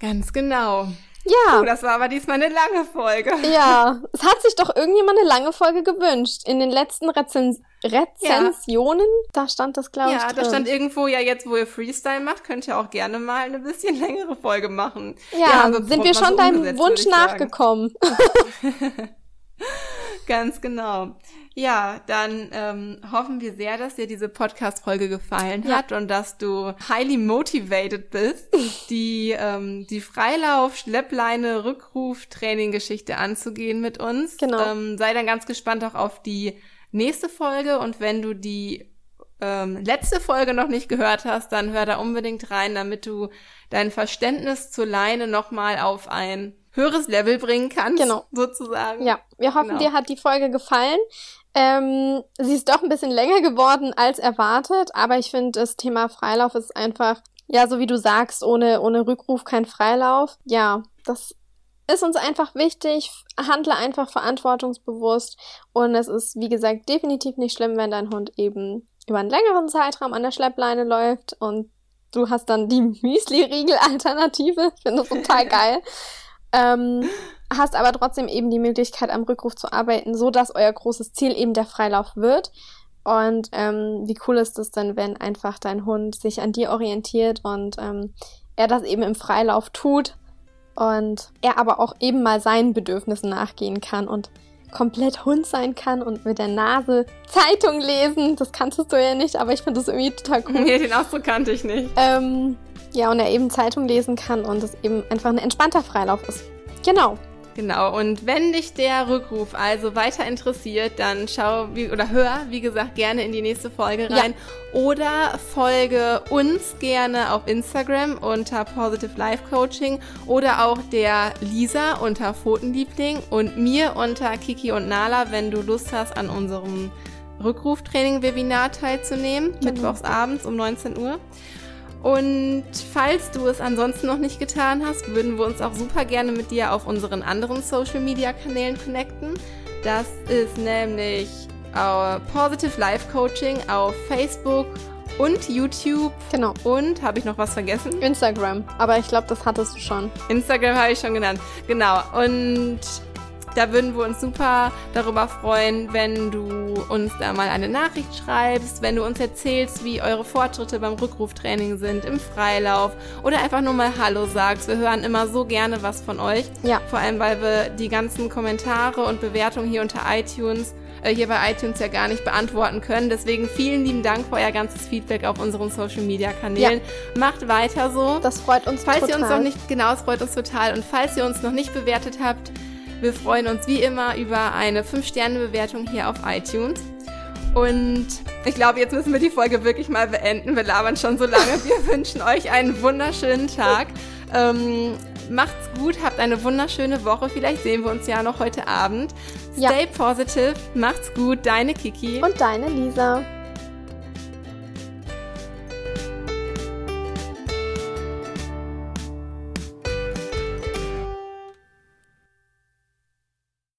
Ganz genau. Ja. Oh, das war aber diesmal eine lange Folge. Ja, es hat sich doch irgendjemand eine lange Folge gewünscht. In den letzten Rezens Rezensionen, ja. da stand das, glaube ich. Ja, da stand irgendwo, ja, jetzt, wo ihr Freestyle macht, könnt ihr auch gerne mal eine bisschen längere Folge machen. Ja, ja sind wir schon so deinem Wunsch nachgekommen. Ganz genau. Ja, dann ähm, hoffen wir sehr, dass dir diese Podcast-Folge gefallen hat und dass du highly motivated bist, die, ähm, die Freilauf, Schleppleine, Rückruf, Training-Geschichte anzugehen mit uns. Genau. Ähm, sei dann ganz gespannt auch auf die nächste Folge und wenn du die ähm, letzte Folge noch nicht gehört hast, dann hör da unbedingt rein, damit du dein Verständnis zur Leine nochmal auf ein höheres Level bringen kannst, genau. sozusagen. Ja, wir hoffen, genau. dir hat die Folge gefallen. Ähm, sie ist doch ein bisschen länger geworden als erwartet, aber ich finde, das Thema Freilauf ist einfach, ja, so wie du sagst, ohne, ohne Rückruf kein Freilauf. Ja, das ist uns einfach wichtig. Handle einfach verantwortungsbewusst und es ist, wie gesagt, definitiv nicht schlimm, wenn dein Hund eben über einen längeren Zeitraum an der Schleppleine läuft und du hast dann die Müsli-Riegel-Alternative. Ich finde das total geil. Ähm, hast aber trotzdem eben die Möglichkeit, am Rückruf zu arbeiten, so dass euer großes Ziel eben der Freilauf wird. Und ähm, wie cool ist es denn, wenn einfach dein Hund sich an dir orientiert und ähm, er das eben im Freilauf tut und er aber auch eben mal seinen Bedürfnissen nachgehen kann und komplett Hund sein kann und mit der Nase Zeitung lesen. Das kanntest du ja nicht, aber ich finde das irgendwie total cool. Nee, den Ausdruck kannte ich nicht. Ähm, ja, und er eben Zeitung lesen kann und es eben einfach ein entspannter Freilauf ist. Genau. Genau, und wenn dich der Rückruf also weiter interessiert, dann schau wie, oder hör, wie gesagt, gerne in die nächste Folge rein. Ja. Oder folge uns gerne auf Instagram unter Positive Life Coaching oder auch der Lisa unter Pfotenliebling und mir unter Kiki und Nala, wenn du Lust hast, an unserem Rückruftraining-Webinar teilzunehmen, genau. mittwochs abends um 19 Uhr. Und falls du es ansonsten noch nicht getan hast, würden wir uns auch super gerne mit dir auf unseren anderen Social Media Kanälen connecten. Das ist nämlich uh, Positive Life Coaching auf Facebook und YouTube. Genau. Und habe ich noch was vergessen? Instagram. Aber ich glaube, das hattest du schon. Instagram habe ich schon genannt. Genau. Und da würden wir uns super darüber freuen, wenn du uns da mal eine Nachricht schreibst, wenn du uns erzählst, wie eure Fortschritte beim Rückruftraining sind, im Freilauf oder einfach nur mal Hallo sagst. Wir hören immer so gerne was von euch. Ja. Vor allem, weil wir die ganzen Kommentare und Bewertungen hier unter iTunes äh, hier bei iTunes ja gar nicht beantworten können. Deswegen vielen lieben Dank für euer ganzes Feedback auf unseren Social Media Kanälen. Ja. Macht weiter so. Das freut uns falls total. Falls ihr uns noch nicht, genau, es freut uns total. Und falls ihr uns noch nicht bewertet habt, wir freuen uns wie immer über eine 5-Sterne-Bewertung hier auf iTunes. Und ich glaube, jetzt müssen wir die Folge wirklich mal beenden. Wir labern schon so lange. Wir wünschen euch einen wunderschönen Tag. Ähm, macht's gut, habt eine wunderschöne Woche. Vielleicht sehen wir uns ja noch heute Abend. Stay ja. positive, macht's gut, deine Kiki. Und deine Lisa.